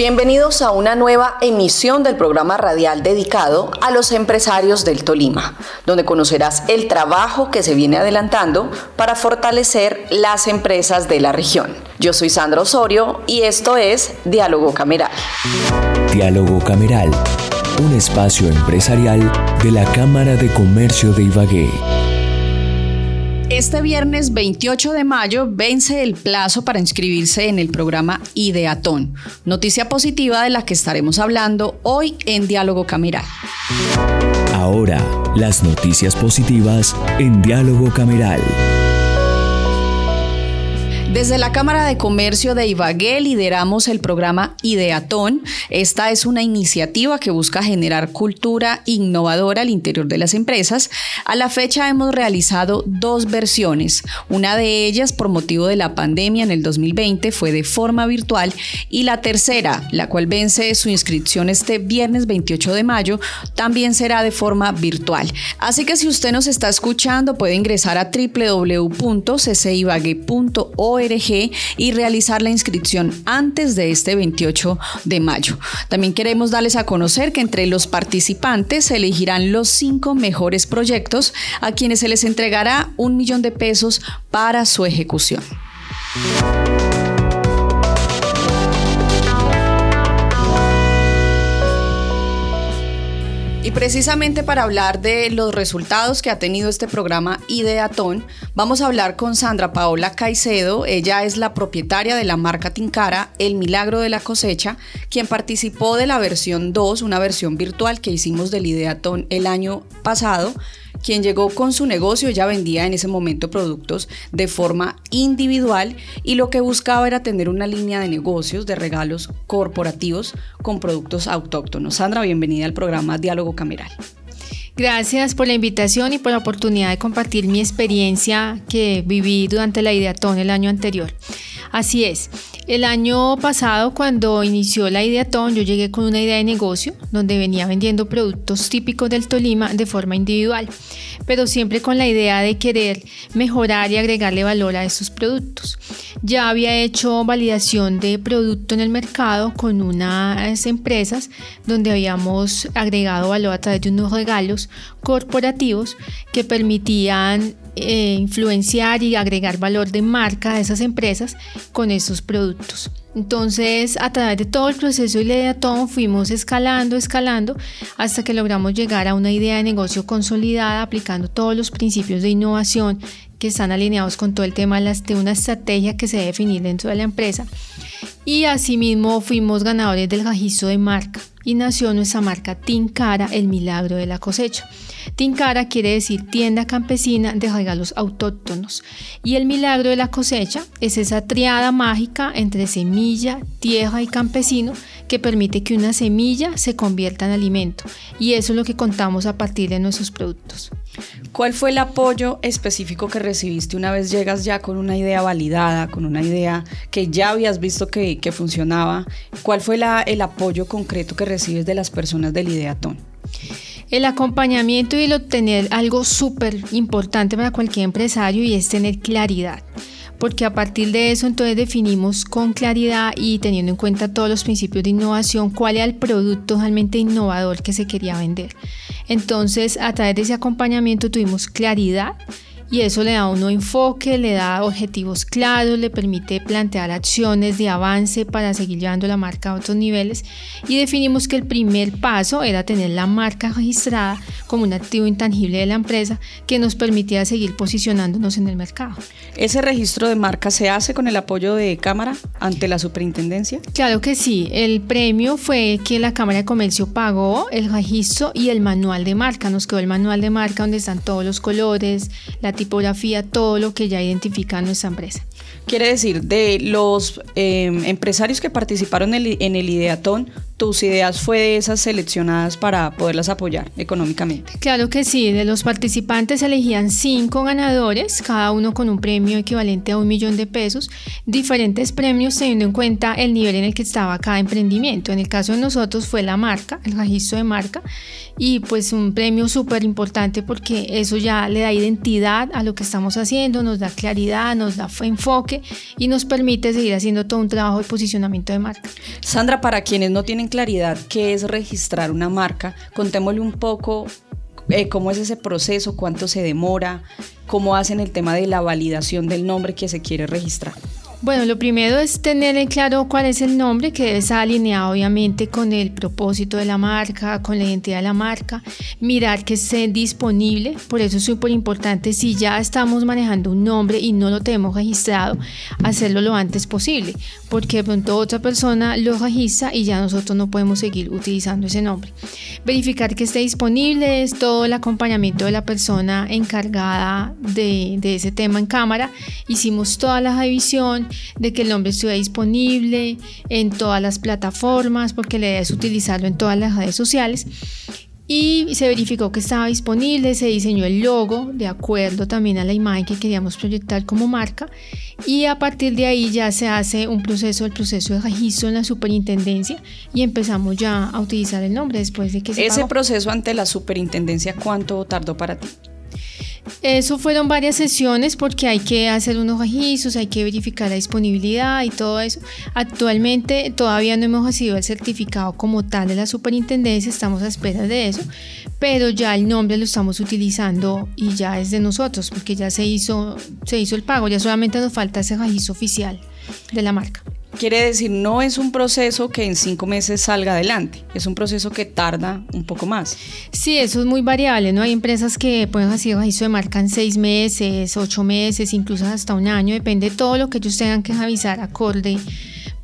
Bienvenidos a una nueva emisión del programa radial dedicado a los empresarios del Tolima, donde conocerás el trabajo que se viene adelantando para fortalecer las empresas de la región. Yo soy Sandra Osorio y esto es Diálogo Cameral. Diálogo Cameral, un espacio empresarial de la Cámara de Comercio de Ibagué. Este viernes 28 de mayo vence el plazo para inscribirse en el programa Ideatón, noticia positiva de la que estaremos hablando hoy en Diálogo Cameral. Ahora, las noticias positivas en Diálogo Cameral. Desde la Cámara de Comercio de Ibagué lideramos el programa Ideatón. Esta es una iniciativa que busca generar cultura innovadora al interior de las empresas. A la fecha hemos realizado dos versiones. Una de ellas, por motivo de la pandemia en el 2020, fue de forma virtual y la tercera, la cual vence su inscripción este viernes 28 de mayo, también será de forma virtual. Así que si usted nos está escuchando, puede ingresar a y realizar la inscripción antes de este 28 de mayo. También queremos darles a conocer que entre los participantes se elegirán los cinco mejores proyectos a quienes se les entregará un millón de pesos para su ejecución. Y precisamente para hablar de los resultados que ha tenido este programa Ideatón, vamos a hablar con Sandra Paola Caicedo. Ella es la propietaria de la marca Tincara El Milagro de la Cosecha, quien participó de la versión 2, una versión virtual que hicimos del Ideatón el año pasado quien llegó con su negocio, ya vendía en ese momento productos de forma individual y lo que buscaba era tener una línea de negocios, de regalos corporativos con productos autóctonos. Sandra, bienvenida al programa Diálogo Cameral. Gracias por la invitación y por la oportunidad de compartir mi experiencia que viví durante la Ideatón el año anterior. Así es, el año pasado cuando inició la Ideatón yo llegué con una idea de negocio donde venía vendiendo productos típicos del Tolima de forma individual, pero siempre con la idea de querer mejorar y agregarle valor a esos productos. Ya había hecho validación de producto en el mercado con unas empresas donde habíamos agregado valor a través de unos regalos corporativos que permitían eh, influenciar y agregar valor de marca a esas empresas con esos productos. Entonces, a través de todo el proceso y la idea todo, fuimos escalando, escalando, hasta que logramos llegar a una idea de negocio consolidada, aplicando todos los principios de innovación que están alineados con todo el tema de una estrategia que se debe definir dentro de la empresa. Y asimismo fuimos ganadores del registro de marca y nació nuestra marca Tincara, el milagro de la cosecha. Tincara quiere decir tienda campesina de regalos autóctonos y el milagro de la cosecha es esa triada mágica entre semilla, tierra y campesino que permite que una semilla se convierta en alimento y eso es lo que contamos a partir de nuestros productos. ¿Cuál fue el apoyo específico que recibiste una vez llegas ya con una idea validada, con una idea que ya habías visto que, funcionaba? ¿Cuál fue el apoyo concreto que recibes de las personas del Ideatón? El acompañamiento y el obtener algo súper importante para cualquier empresario y es tener claridad porque a partir de eso entonces definimos con claridad y teniendo en cuenta todos los principios de innovación cuál era el producto realmente innovador que se quería vender. Entonces a través de ese acompañamiento tuvimos claridad y eso le da a uno enfoque, le da objetivos claros, le permite plantear acciones de avance para seguir llevando la marca a otros niveles. Y definimos que el primer paso era tener la marca registrada como un activo intangible de la empresa que nos permitía seguir posicionándonos en el mercado. ¿Ese registro de marca se hace con el apoyo de Cámara ante la superintendencia? Claro que sí, el premio fue que la Cámara de Comercio pagó el registro y el manual de marca, nos quedó el manual de marca donde están todos los colores, la tipografía, todo lo que ya identifica nuestra empresa. Quiere decir, de los em, empresarios que participaron en el, Ideatón, tus ideas fue de esas seleccionadas para poderlas apoyar económicamente. Claro que sí, de los participantes elegían cinco ganadores, cada uno con un premio equivalente a un millón de pesos, diferentes premios teniendo en cuenta el nivel en el que estaba cada emprendimiento. En el caso de nosotros fue la marca, el registro de marca, y pues un premio súper importante porque eso ya le da identidad a lo que estamos haciendo, nos da claridad, nos da enfoque y nos permite seguir haciendo todo un trabajo de posicionamiento de marca. Sandra, para quienes no tienen claridad qué es registrar una marca, contémosle un poco eh, cómo es ese proceso, cuánto se demora, cómo hacen el tema de la validación del nombre que se quiere registrar. Bueno, lo primero es tener en claro cuál es el nombre, que debe estar alineado obviamente con el propósito de la marca, con la identidad de la marca, mirar que esté disponible, por eso es súper importante, si ya estamos manejando un nombre y no lo tenemos registrado, hacerlo lo antes posible, porque de pronto otra persona lo registra y ya nosotros no podemos seguir utilizando ese nombre. Verificar que esté disponible es todo el acompañamiento de la persona encargada de, de ese tema en cámara, hicimos toda la revisión, de que el nombre estuviera disponible en todas las plataformas, porque la idea es utilizarlo en todas las redes sociales. Y se verificó que estaba disponible, se diseñó el logo de acuerdo también a la imagen que queríamos proyectar como marca. Y a partir de ahí ya se hace un proceso, el proceso de registro en la superintendencia y empezamos ya a utilizar el nombre después de que se Ese proceso ante la superintendencia, ¿cuánto tardó para ti? Eso fueron varias sesiones porque hay que hacer unos registros, hay que verificar la disponibilidad y todo eso. Actualmente todavía no hemos recibido el certificado como tal de la superintendencia, estamos a espera de eso, pero ya el nombre lo estamos utilizando y ya es de nosotros porque ya se hizo, el pago, ya solamente nos falta ese registro oficial de la marca. Quiere decir, no es un proceso que en cinco meses salga adelante, es un proceso que tarda un poco más. Sí, eso es muy variable, ¿no? Hay empresas que pueden hacer registro de marca en seis meses, ocho meses, incluso hasta un año, depende de todo lo que ellos tengan que avisar acorde.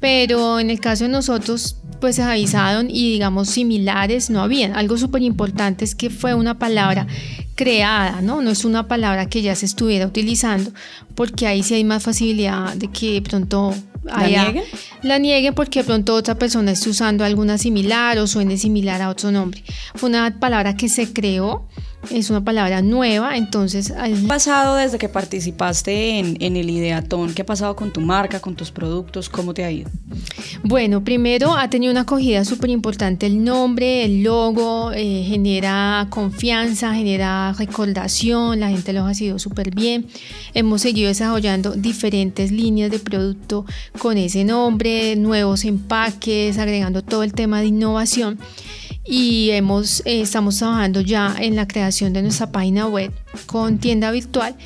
Pero en el caso de nosotros, pues se avisaron y digamos similares no habían. Algo súper importante es que fue una palabra creada, ¿no? No es una palabra que ya se estuviera utilizando, porque ahí sí hay más facilidad de que pronto ¿La niegue? La niegue porque de pronto otra persona esté usando alguna similar o suene similar a otro nombre. Fue una palabra que se creó es una palabra nueva, entonces... ¿Qué ha pasado desde que participaste en, el Ideatón? ¿Qué ha pasado con tu marca, con tus productos? ¿Cómo te ha ido? Bueno, primero ha tenido una acogida súper importante el nombre, el logo, eh, genera confianza, genera recordación, la gente lo ha sido súper bien. Hemos seguido desarrollando diferentes líneas de producto con ese nombre, nuevos empaques, agregando todo el tema de innovación y hemos, eh, estamos trabajando ya en la creación de nuestra página web con tienda virtual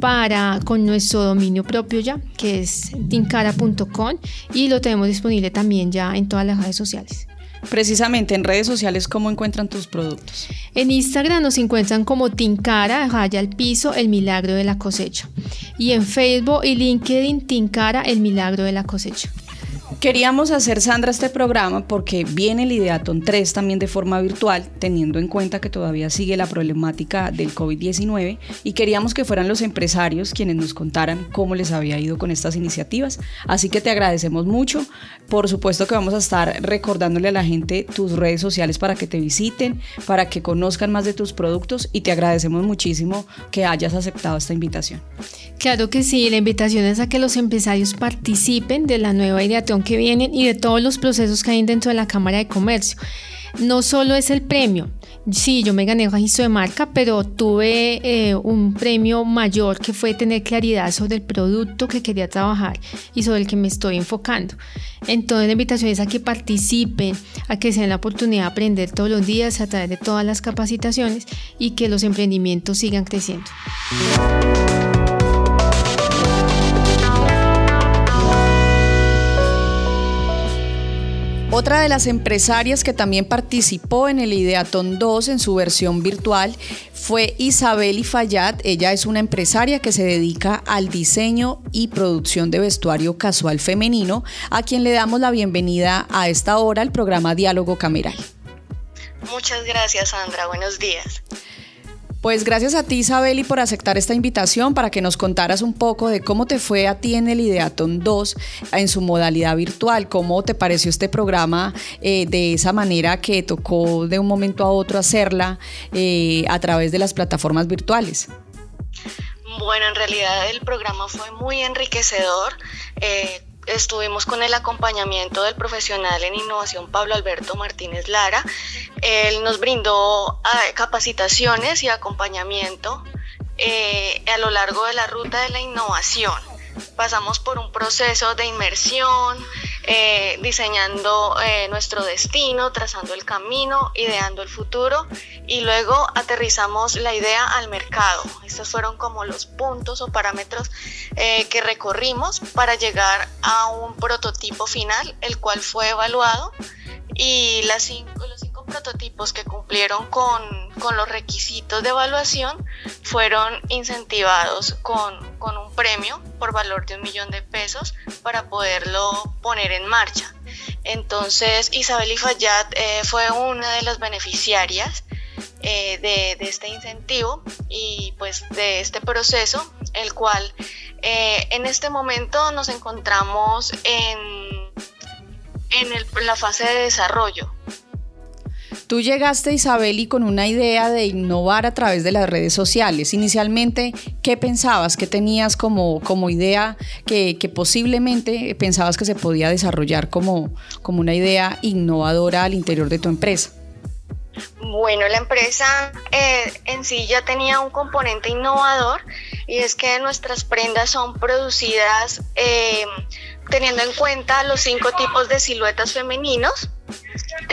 para con nuestro dominio propio ya que es tincara.com y lo tenemos disponible también ya en todas las redes sociales. Precisamente en redes sociales, ¿cómo encuentran tus productos? En Instagram nos encuentran como Tincara, raya al piso, el milagro de la cosecha. Y en Facebook y LinkedIn, Tincara, el milagro de la cosecha. Queríamos hacer, Sandra, este programa porque viene el Ideaton 3 también de forma virtual, teniendo en cuenta que todavía sigue la problemática del COVID-19 y queríamos que fueran los empresarios quienes nos contaran cómo les había ido con estas iniciativas. Así que te agradecemos mucho. Por supuesto que vamos a estar recordándole a la gente tus redes sociales para que te visiten, para que conozcan más de tus productos y te agradecemos muchísimo que hayas aceptado esta invitación. Claro que sí, la invitación es a que los empresarios participen de la nueva Ideaton que vienen y de todos los procesos que hay dentro de la Cámara de Comercio. No solo es el premio, sí, yo me gané el registro de marca, pero tuve eh, un premio mayor que fue tener claridad sobre el producto que quería trabajar y sobre el que me estoy enfocando. Entonces la invitación es a que participen, a que se den la oportunidad de aprender todos los días a través de todas las capacitaciones y que los emprendimientos sigan creciendo. Otra de las empresarias que también participó en el Ideaton 2 en su versión virtual fue Isabel Ifayat. Ella es una empresaria que se dedica al diseño y producción de vestuario casual femenino, a quien le damos la bienvenida a esta hora al programa Diálogo Cameral. Muchas gracias, Sandra. Buenos días. Pues gracias a ti, Isabel, y por aceptar esta invitación para que nos contaras un poco de cómo te fue a ti en el Ideaton 2 en su modalidad virtual, cómo te pareció este programa eh, de esa manera que tocó de un momento a otro hacerla eh, a través de las plataformas virtuales. Bueno, en realidad el programa fue muy enriquecedor. Eh, estuvimos con el acompañamiento del profesional en innovación Pablo Alberto Martínez Lara. Él nos brindó ah, capacitaciones y acompañamiento eh, a lo largo de la ruta de la innovación. Pasamos por un proceso de inmersión, eh, diseñando eh, nuestro destino, trazando el camino, ideando el futuro y luego aterrizamos la idea al mercado. Estos fueron como los puntos o parámetros eh, que recorrimos para llegar a un prototipo final, el cual fue evaluado y las cinco, prototipos que cumplieron con, con, los requisitos de evaluación fueron incentivados con, con, un premio por valor de un millón de pesos para poderlo poner en marcha. Entonces Isabel Ifayat eh, fue una de las beneficiarias eh, de, este incentivo y pues de este proceso, el cual eh, en este momento nos encontramos en en la fase de desarrollo. Tú llegaste, Isabel, y con una idea de innovar a través de las redes sociales. Inicialmente, ¿qué pensabas? ¿Qué tenías como, como idea que, posiblemente pensabas que se podía desarrollar como, como una idea innovadora al interior de tu empresa? Bueno, la empresa eh, en sí ya tenía un componente innovador y es que nuestras prendas son producidas eh, teniendo en cuenta los cinco tipos de siluetas femeninos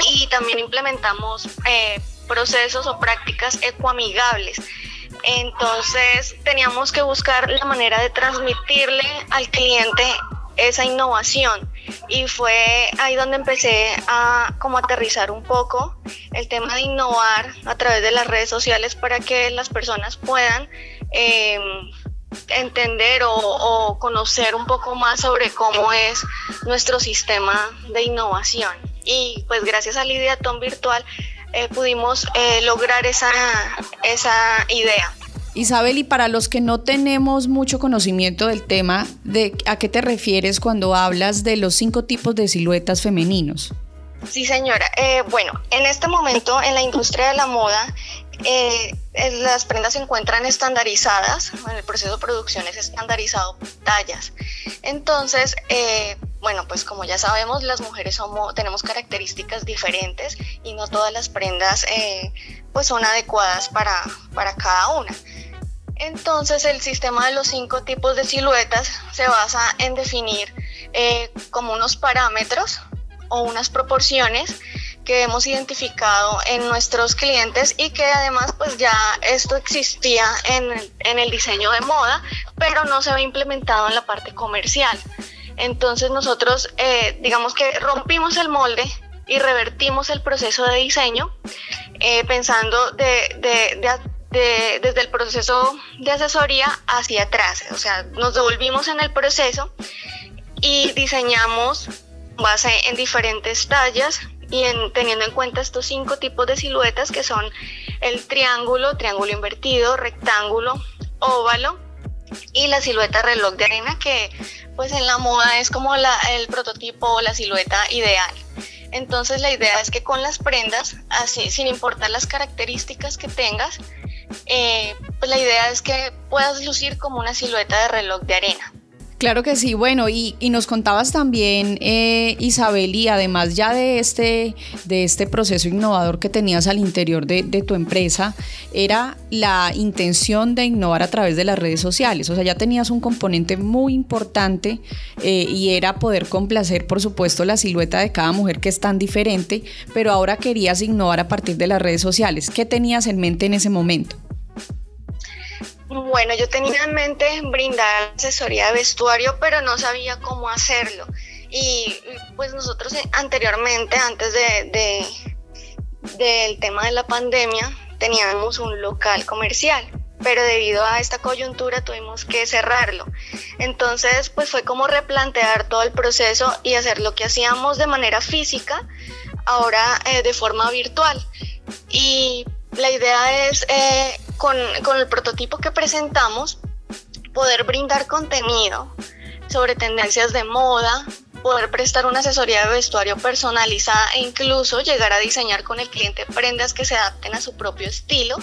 y también implementamos eh, procesos o prácticas ecoamigables. Entonces teníamos que buscar la manera de transmitirle al cliente esa innovación y fue ahí donde empecé a como aterrizar un poco el tema de innovar a través de las redes sociales para que las personas puedan eh, entender o, conocer un poco más sobre cómo es nuestro sistema de innovación. Y pues gracias al Ideatón Virtual eh, pudimos eh, lograr esa, esa idea. Isabel, y para los que no tenemos mucho conocimiento del tema, de, ¿a qué te refieres cuando hablas de los cinco tipos de siluetas femeninos? Sí, señora. Eh, bueno, en este momento en la industria de la moda eh, las prendas se encuentran estandarizadas, el proceso de producción es estandarizado por tallas. Entonces, eh, bueno, pues como ya sabemos, las mujeres tenemos características diferentes y no todas las prendas eh, pues son adecuadas para, para cada una. Entonces el sistema de los cinco tipos de siluetas se basa en definir como unos parámetros o unas proporciones que hemos identificado en nuestros clientes y que además pues ya esto existía en, en el diseño de moda, pero no se ve implementado en la parte comercial. Entonces nosotros eh, digamos que rompimos el molde y revertimos el proceso de diseño eh, pensando de, de, de, desde el proceso de asesoría hacia atrás. O sea, nos devolvimos en el proceso y diseñamos base en diferentes tallas, y teniendo en cuenta estos cinco tipos de siluetas que son el triángulo, triángulo invertido, rectángulo, óvalo y la silueta reloj de arena que pues en la moda es como la, el prototipo o la silueta ideal. Entonces la idea es que con las prendas, así sin importar las características que tengas, eh, pues la idea es que puedas lucir como una silueta de reloj de arena. Claro que sí, bueno, y, nos contabas también, eh, Isabel, y además ya de este, de este proceso innovador que tenías al interior de, tu empresa, era la intención de innovar a través de las redes sociales. O sea, ya tenías un componente muy importante eh, y era poder complacer, por supuesto, la silueta de cada mujer que es tan diferente, pero ahora querías innovar a partir de las redes sociales. ¿Qué tenías en mente en ese momento? Bueno, yo tenía en mente brindar asesoría de vestuario, pero no sabía cómo hacerlo. Y pues nosotros eh, anteriormente, antes de, del tema de la pandemia, teníamos un local comercial, pero debido a esta coyuntura tuvimos que cerrarlo. Entonces, pues fue como replantear todo el proceso y hacer lo que hacíamos de manera física, ahora eh, de forma virtual. Y la idea es eh, con, con el prototipo que presentamos, poder brindar contenido sobre tendencias de moda, poder prestar una asesoría de vestuario personalizada e incluso llegar a diseñar con el cliente prendas que se adapten a su propio estilo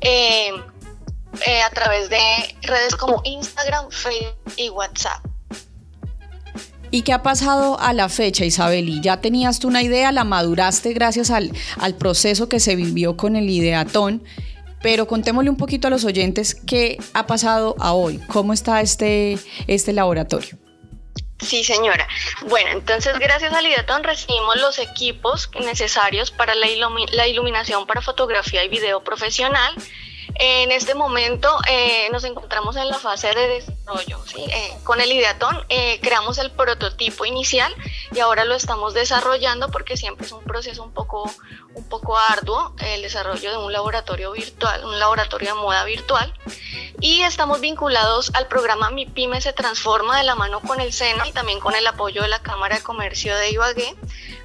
eh, eh, a través de redes como Instagram, Facebook y WhatsApp. ¿Y qué ha pasado a la fecha, Isabeli? ¿Ya tenías tú una idea? ¿La maduraste gracias al, al proceso que se vivió con el Ideatón? Pero contémosle un poquito a los oyentes qué ha pasado a hoy, cómo está este, este laboratorio. Sí, señora. Bueno, entonces gracias al Ideatón recibimos los equipos necesarios para la, la iluminación para fotografía y video profesional en este momento eh, nos encontramos en la fase de desarrollo. Eh, con el Ideatón eh, creamos el prototipo inicial y ahora lo estamos desarrollando porque siempre es un proceso un poco, un poco arduo el desarrollo de un laboratorio virtual, un laboratorio de moda virtual. Y estamos vinculados al programa Mi Pyme se transforma de la mano con el SENA y también con el apoyo de la Cámara de Comercio de Ibagué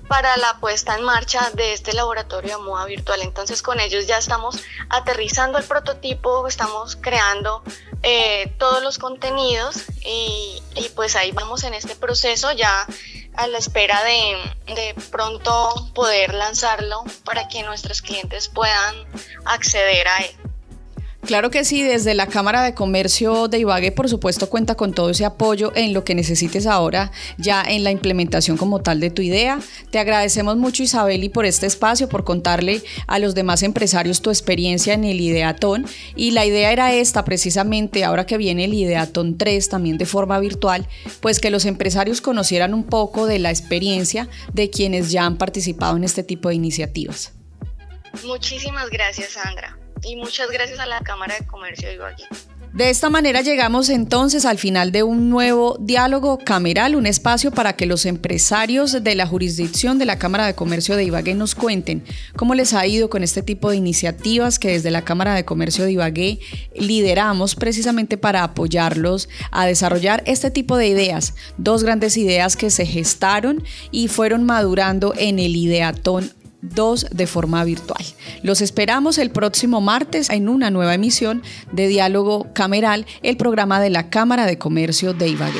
para la puesta en marcha de este laboratorio de moda virtual. Entonces con ellos ya estamos aterrizando el prototipo, estamos creando eh, todos los contenidos y, pues ahí vamos en este proceso ya a la espera de, de pronto poder lanzarlo para que nuestros clientes puedan acceder a él. Claro que sí, desde la Cámara de Comercio de Ibagué, por supuesto, cuenta con todo ese apoyo en lo que necesites ahora, ya en la implementación como tal de tu idea. Te agradecemos mucho, Isabeli, por este espacio, por contarle a los demás empresarios tu experiencia en el Ideatón. Y la idea era esta, precisamente, ahora que viene el Ideatón 3, también de forma virtual, pues que los empresarios conocieran un poco de la experiencia de quienes ya han participado en este tipo de iniciativas. Muchísimas gracias, Sandra y muchas gracias a la Cámara de Comercio de Ibagué. De esta manera llegamos entonces al final de un nuevo diálogo cameral, un espacio para que los empresarios de la jurisdicción de la Cámara de Comercio de Ibagué nos cuenten cómo les ha ido con este tipo de iniciativas que desde la Cámara de Comercio de Ibagué lideramos precisamente para apoyarlos a desarrollar este tipo de ideas. Dos grandes ideas que se gestaron y fueron madurando en el Ideatón dos de forma virtual. Los esperamos el próximo martes en una nueva emisión de Diálogo Cameral, el programa de la Cámara de Comercio de Ibagué.